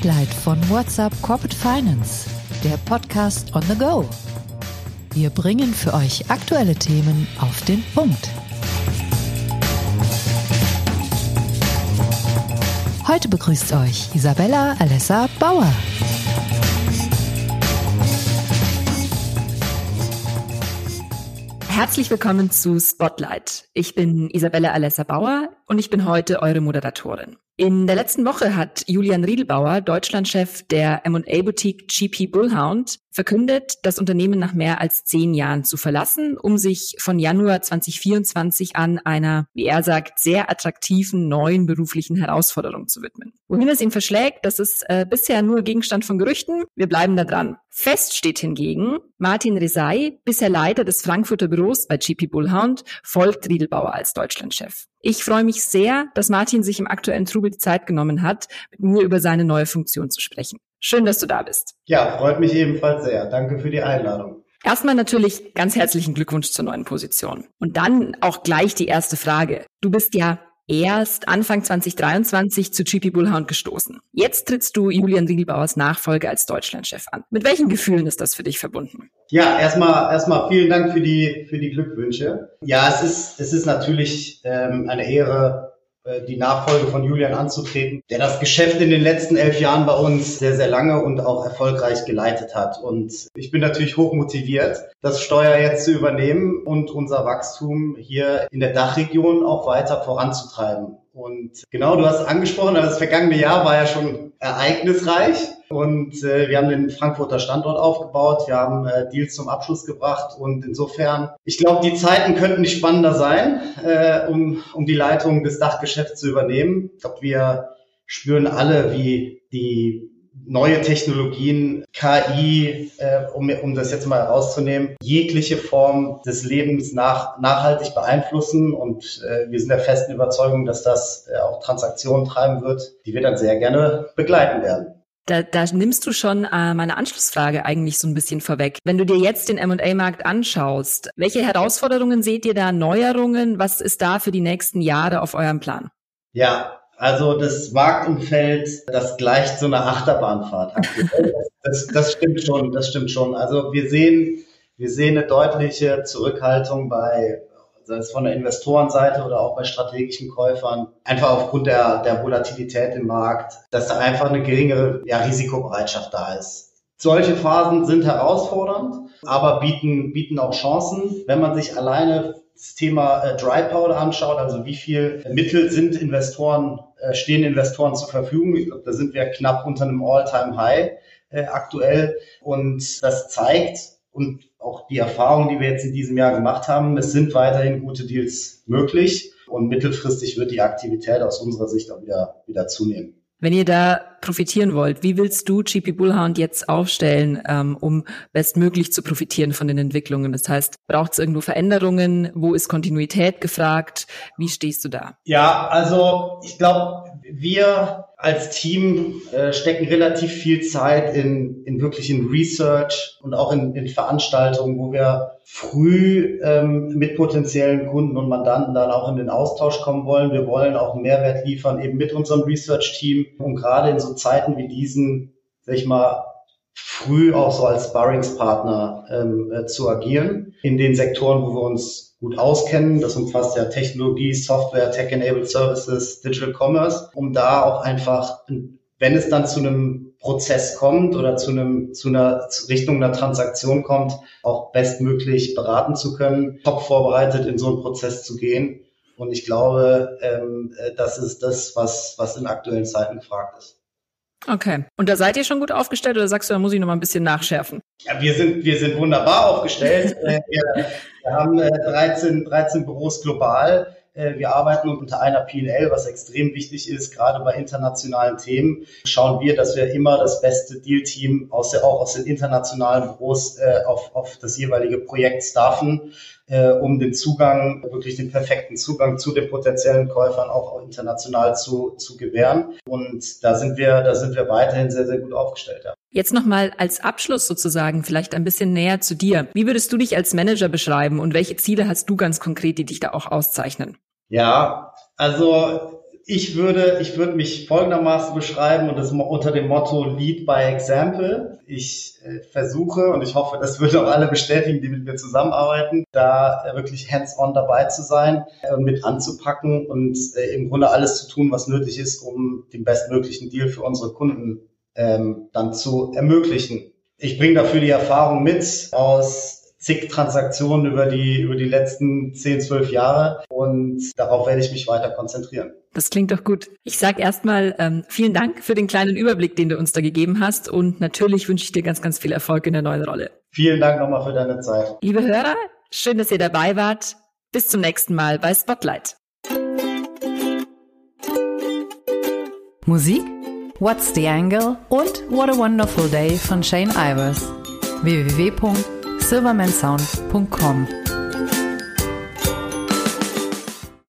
Spotlight von WhatsApp Corporate Finance, der Podcast on the go. Wir bringen für euch aktuelle Themen auf den Punkt. Heute begrüßt euch Isabella Alessa Bauer. Herzlich willkommen zu Spotlight. Ich bin Isabella Alessa Bauer und ich bin heute eure Moderatorin. In der letzten Woche hat Julian Riedelbauer, Deutschlandchef der M&A-Boutique GP Bullhound, verkündet, das Unternehmen nach mehr als zehn Jahren zu verlassen, um sich von Januar 2024 an einer, wie er sagt, sehr attraktiven neuen beruflichen Herausforderung zu widmen. Wohin es ihn verschlägt, das ist äh, bisher nur Gegenstand von Gerüchten. Wir bleiben da dran. Fest steht hingegen, Martin Resay, bisher Leiter des Frankfurter Büros bei GP Bullhound, folgt Riedelbauer als Deutschlandchef. Ich freue mich sehr, dass Martin sich im aktuellen Trubel die Zeit genommen hat, mit mir über seine neue Funktion zu sprechen. Schön, dass du da bist. Ja, freut mich ebenfalls sehr. Danke für die Einladung. Erstmal natürlich ganz herzlichen Glückwunsch zur neuen Position. Und dann auch gleich die erste Frage. Du bist ja erst Anfang 2023 zu GP Bullhound gestoßen. Jetzt trittst du Julian Riegelbauers Nachfolge als Deutschlandchef an. Mit welchen Gefühlen ist das für dich verbunden? Ja, erstmal erstmal vielen Dank für die für die Glückwünsche. Ja, es ist es ist natürlich ähm, eine Ehre, die Nachfolge von Julian anzutreten, der das Geschäft in den letzten elf Jahren bei uns sehr, sehr lange und auch erfolgreich geleitet hat. Und ich bin natürlich hoch motiviert, das Steuer jetzt zu übernehmen und unser Wachstum hier in der Dachregion auch weiter voranzutreiben. Und genau, du hast angesprochen, das vergangene Jahr war ja schon ereignisreich. Und äh, wir haben den Frankfurter Standort aufgebaut, wir haben äh, Deals zum Abschluss gebracht und insofern, ich glaube, die Zeiten könnten nicht spannender sein, äh, um, um die Leitung des Dachgeschäfts zu übernehmen. Ich glaube, wir spüren alle, wie die neue Technologien, KI, äh, um, um das jetzt mal herauszunehmen, jegliche Form des Lebens nach, nachhaltig beeinflussen. Und äh, wir sind der festen Überzeugung, dass das äh, auch Transaktionen treiben wird, die wir dann sehr gerne begleiten werden. Da, da nimmst du schon äh, meine Anschlussfrage eigentlich so ein bisschen vorweg. Wenn du dir jetzt den M&A-Markt anschaust, welche Herausforderungen seht ihr da, Neuerungen? Was ist da für die nächsten Jahre auf eurem Plan? Ja, also das Marktumfeld, das gleicht so einer Achterbahnfahrt. Das, das stimmt schon, das stimmt schon. Also wir sehen, wir sehen eine deutliche Zurückhaltung bei sei es von der Investorenseite oder auch bei strategischen Käufern, einfach aufgrund der, der Volatilität im Markt, dass da einfach eine geringere ja, Risikobereitschaft da ist. Solche Phasen sind herausfordernd, aber bieten, bieten auch Chancen. Wenn man sich alleine das Thema äh, Dry Powder anschaut, also wie viel Mittel sind Investoren, äh, stehen Investoren zur Verfügung. Ich glaube, da sind wir knapp unter einem All-Time-High äh, aktuell. Und das zeigt, und auch die Erfahrungen, die wir jetzt in diesem Jahr gemacht haben, es sind weiterhin gute Deals möglich und mittelfristig wird die Aktivität aus unserer Sicht auch wieder, wieder zunehmen. Wenn ihr da profitieren wollt, wie willst du GP Bullhound jetzt aufstellen, ähm, um bestmöglich zu profitieren von den Entwicklungen? Das heißt, braucht es irgendwo Veränderungen? Wo ist Kontinuität gefragt? Wie stehst du da? Ja, also ich glaube, wir als Team äh, stecken relativ viel Zeit in, in wirklich in Research und auch in, in Veranstaltungen, wo wir früh ähm, mit potenziellen Kunden und Mandanten dann auch in den Austausch kommen wollen. Wir wollen auch Mehrwert liefern, eben mit unserem Research-Team. Und gerade in so Zeiten wie diesen, sag ich mal, früh auch so als Sparringspartner ähm, äh, zu agieren in den Sektoren, wo wir uns gut auskennen. Das umfasst ja Technologie, Software, Tech-Enabled Services, Digital Commerce, um da auch einfach, wenn es dann zu einem Prozess kommt oder zu einem zu einer Richtung einer Transaktion kommt, auch bestmöglich beraten zu können, top vorbereitet in so einen Prozess zu gehen. Und ich glaube, ähm, äh, das ist das, was, was in aktuellen Zeiten gefragt ist. Okay. Und da seid ihr schon gut aufgestellt oder sagst du, da muss ich noch mal ein bisschen nachschärfen? Ja, wir sind, wir sind wunderbar aufgestellt. Äh, wir, wir haben 13, äh, 13 Büros global. Äh, wir arbeiten unter einer PL, was extrem wichtig ist, gerade bei internationalen Themen. Schauen wir, dass wir immer das beste Deal-Team aus der, auch aus den internationalen Büros äh, auf, auf das jeweilige Projekt staffen, äh, um den Zugang, wirklich den perfekten Zugang zu den potenziellen Käufern auch, international zu, zu gewähren. Und da sind wir, da sind wir weiterhin sehr, sehr gut aufgestellt. Ja. Jetzt nochmal als Abschluss sozusagen vielleicht ein bisschen näher zu dir. Wie würdest du dich als Manager beschreiben und welche Ziele hast du ganz konkret, die dich da auch auszeichnen? Ja, also Ich würde, ich würde mich folgendermaßen beschreiben und das unter dem Motto Lead by Example. Ich äh, versuche und ich hoffe, das würden auch alle bestätigen, die mit mir zusammenarbeiten, da äh, wirklich hands-on dabei zu sein äh, und mit anzupacken und äh, im Grunde alles zu tun, was nötig ist, um den bestmöglichen Deal für unsere Kunden ähm, dann zu ermöglichen. Ich bringe dafür die Erfahrung mit aus zig Transaktionen über die, über die letzten 10, 12 Jahre und darauf werde ich mich weiter konzentrieren. Das klingt doch gut. Ich sage erstmal ähm, vielen Dank für den kleinen Überblick, den du uns da gegeben hast und natürlich wünsche ich dir ganz, ganz viel Erfolg in der neuen Rolle. Vielen Dank nochmal für deine Zeit. Liebe Hörer, schön, dass ihr dabei wart. Bis zum nächsten Mal bei Spotlight. Musik What's the Angle und What a Wonderful Day von Shane Ivers. www silvermansound.com.